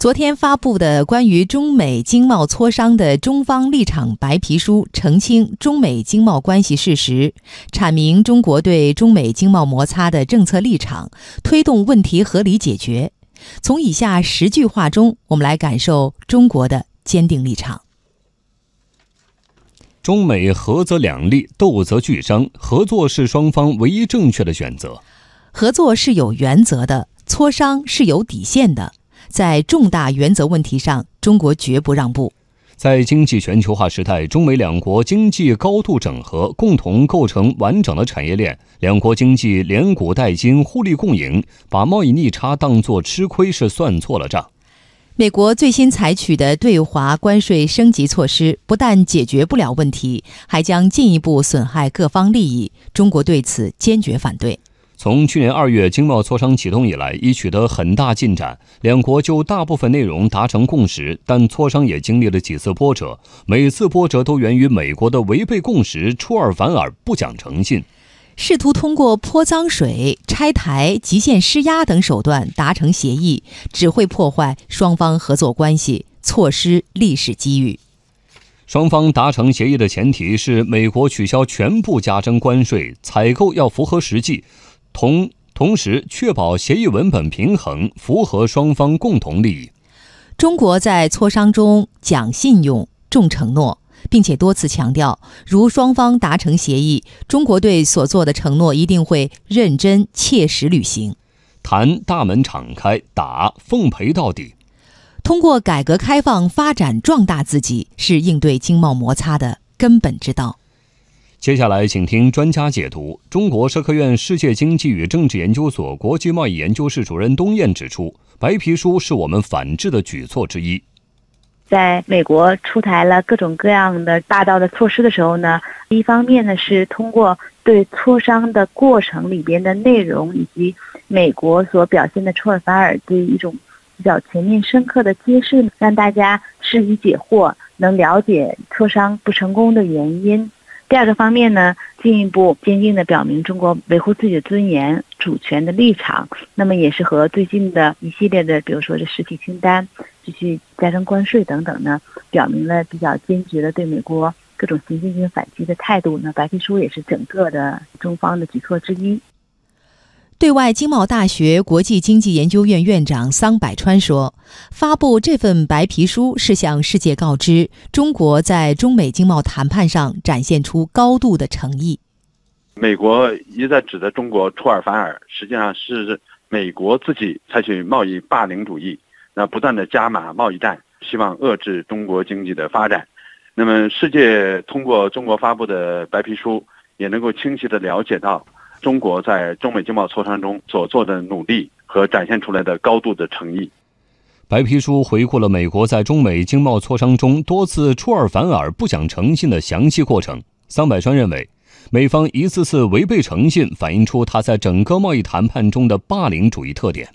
昨天发布的关于中美经贸磋商的中方立场白皮书，澄清中美经贸关系事实，阐明中国对中美经贸摩擦的政策立场，推动问题合理解决。从以下十句话中，我们来感受中国的坚定立场：中美合则两利，斗则俱伤，合作是双方唯一正确的选择。合作是有原则的，磋商是有底线的。在重大原则问题上，中国绝不让步。在经济全球化时代，中美两国经济高度整合，共同构成完整的产业链，两国经济连股带金，互利共赢。把贸易逆差当作吃亏，是算错了账。美国最新采取的对华关税升级措施，不但解决不了问题，还将进一步损害各方利益。中国对此坚决反对。从去年二月经贸磋商启动以来，已取得很大进展，两国就大部分内容达成共识。但磋商也经历了几次波折，每次波折都源于美国的违背共识、出尔反尔、不讲诚信，试图通过泼脏水、拆台、极限施压等手段达成协议，只会破坏双方合作关系，错失历史机遇。双方达成协议的前提是美国取消全部加征关税，采购要符合实际。同同时确保协议文本平衡，符合双方共同利益。中国在磋商中讲信用、重承诺，并且多次强调，如双方达成协议，中国对所做的承诺一定会认真切实履行。谈大门敞开，打奉陪到底。通过改革开放发展壮大自己，是应对经贸摩擦的根本之道。接下来，请听专家解读。中国社科院世界经济与政治研究所国际贸易研究室主任东燕指出，白皮书是我们反制的举措之一。在美国出台了各种各样的霸道的措施的时候呢，一方面呢是通过对磋商的过程里边的内容以及美国所表现的出尔反尔的一种比较全面深刻的揭示，让大家释疑解惑，能了解磋商不成功的原因。第二个方面呢，进一步坚定地表明中国维护自己的尊严、主权的立场。那么也是和最近的一系列的，比如说这实体清单、继续加征关税等等呢，表明了比较坚决的对美国各种行径进行反击的态度。那白皮书也是整个的中方的举措之一。对外经贸大学国际经济研究院院长桑百川说：“发布这份白皮书是向世界告知，中国在中美经贸谈判上展现出高度的诚意。美国一再指责中国出尔反尔，实际上是美国自己采取贸易霸凌主义，那不断的加码贸易战，希望遏制中国经济的发展。那么，世界通过中国发布的白皮书，也能够清晰的了解到。”中国在中美经贸磋商中所做的努力和展现出来的高度的诚意。白皮书回顾了美国在中美经贸磋商中多次出尔反尔、不讲诚信的详细过程。桑百川认为，美方一次次违背诚信，反映出他在整个贸易谈判中的霸凌主义特点。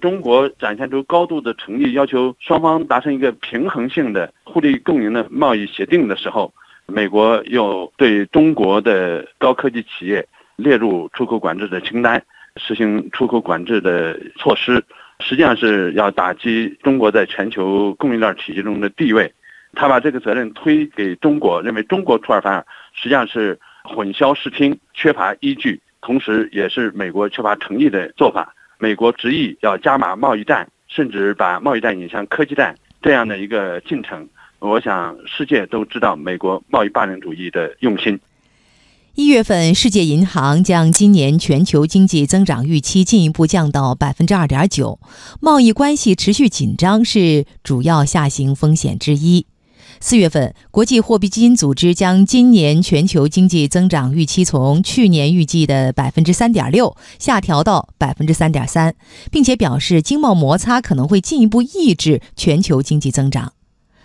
中国展现出高度的诚意，要求双方达成一个平衡性的、互利共赢的贸易协定的时候，美国又对中国的高科技企业。列入出口管制的清单，实行出口管制的措施，实际上是要打击中国在全球供应链体系中的地位。他把这个责任推给中国，认为中国出尔反尔，实际上是混淆视听、缺乏依据，同时也是美国缺乏诚意的做法。美国执意要加码贸易战，甚至把贸易战引向科技战这样的一个进程。我想世界都知道美国贸易霸凌主义的用心。一月份，世界银行将今年全球经济增长预期进一步降到百分之二点九。贸易关系持续紧张是主要下行风险之一。四月份，国际货币基金组织将今年全球经济增长预期从去年预计的百分之三点六下调到百分之三点三，并且表示经贸摩擦可能会进一步抑制全球经济增长。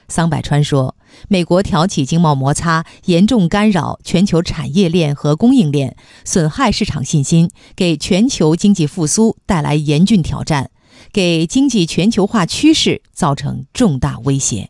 桑百川说：“美国挑起经贸摩擦，严重干扰全球产业链和供应链，损害市场信心，给全球经济复苏带来严峻挑战，给经济全球化趋势造成重大威胁。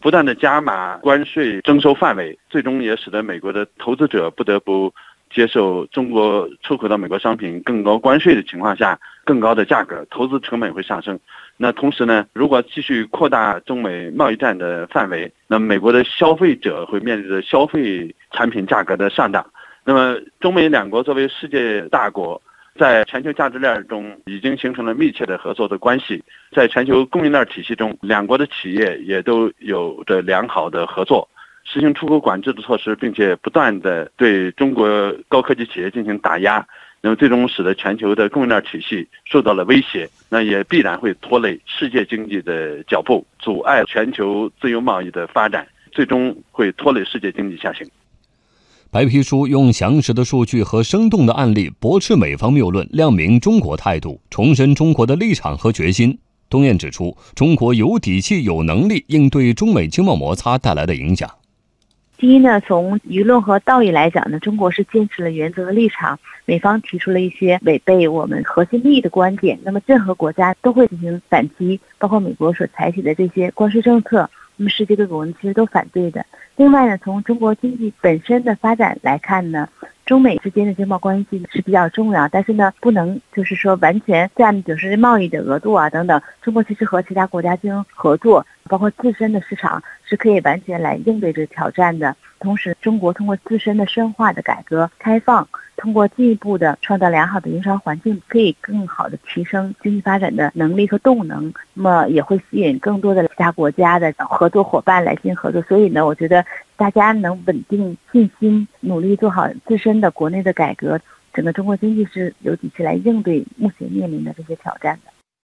不断的加码关税征收范围，最终也使得美国的投资者不得不接受中国出口到美国商品更高关税的情况下更高的价格，投资成本会上升。那同时呢，如果继续扩大中美贸易战的范围，那美国的消费者会面临着消费产品价格的上涨。那么，中美两国作为世界大国，在全球价值链中已经形成了密切的合作的关系。在全球供应链体系中，两国的企业也都有着良好的合作。实行出口管制的措施，并且不断的对中国高科技企业进行打压。那么最终使得全球的供应链体系受到了威胁，那也必然会拖累世界经济的脚步，阻碍全球自由贸易的发展，最终会拖累世界经济下行。白皮书用详实的数据和生动的案例驳斥美方谬论，亮明中国态度，重申中国的立场和决心。东燕指出，中国有底气、有能力应对中美经贸摩擦带来的影响。第一呢，从舆论和道义来讲呢，中国是坚持了原则和立场。美方提出了一些违背我们核心利益的观点，那么任何国家都会进行反击，包括美国所采取的这些关税政策，那么世界各国呢其实都反对的。另外呢，从中国经济本身的发展来看呢。中美之间的经贸关系是比较重要，但是呢，不能就是说完全占就是贸易的额度啊等等。中国其实和其他国家进行合作，包括自身的市场是可以完全来应对这挑战的。同时，中国通过自身的深化的改革开放。通过进一步的创造良好的营商环境，可以更好的提升经济发展的能力和动能。那么也会吸引更多的其他国家的合作伙伴来进行合作。所以呢，我觉得大家能稳定信心，努力做好自身的国内的改革，整个中国经济是有底气来应对目前面临的这些挑战的。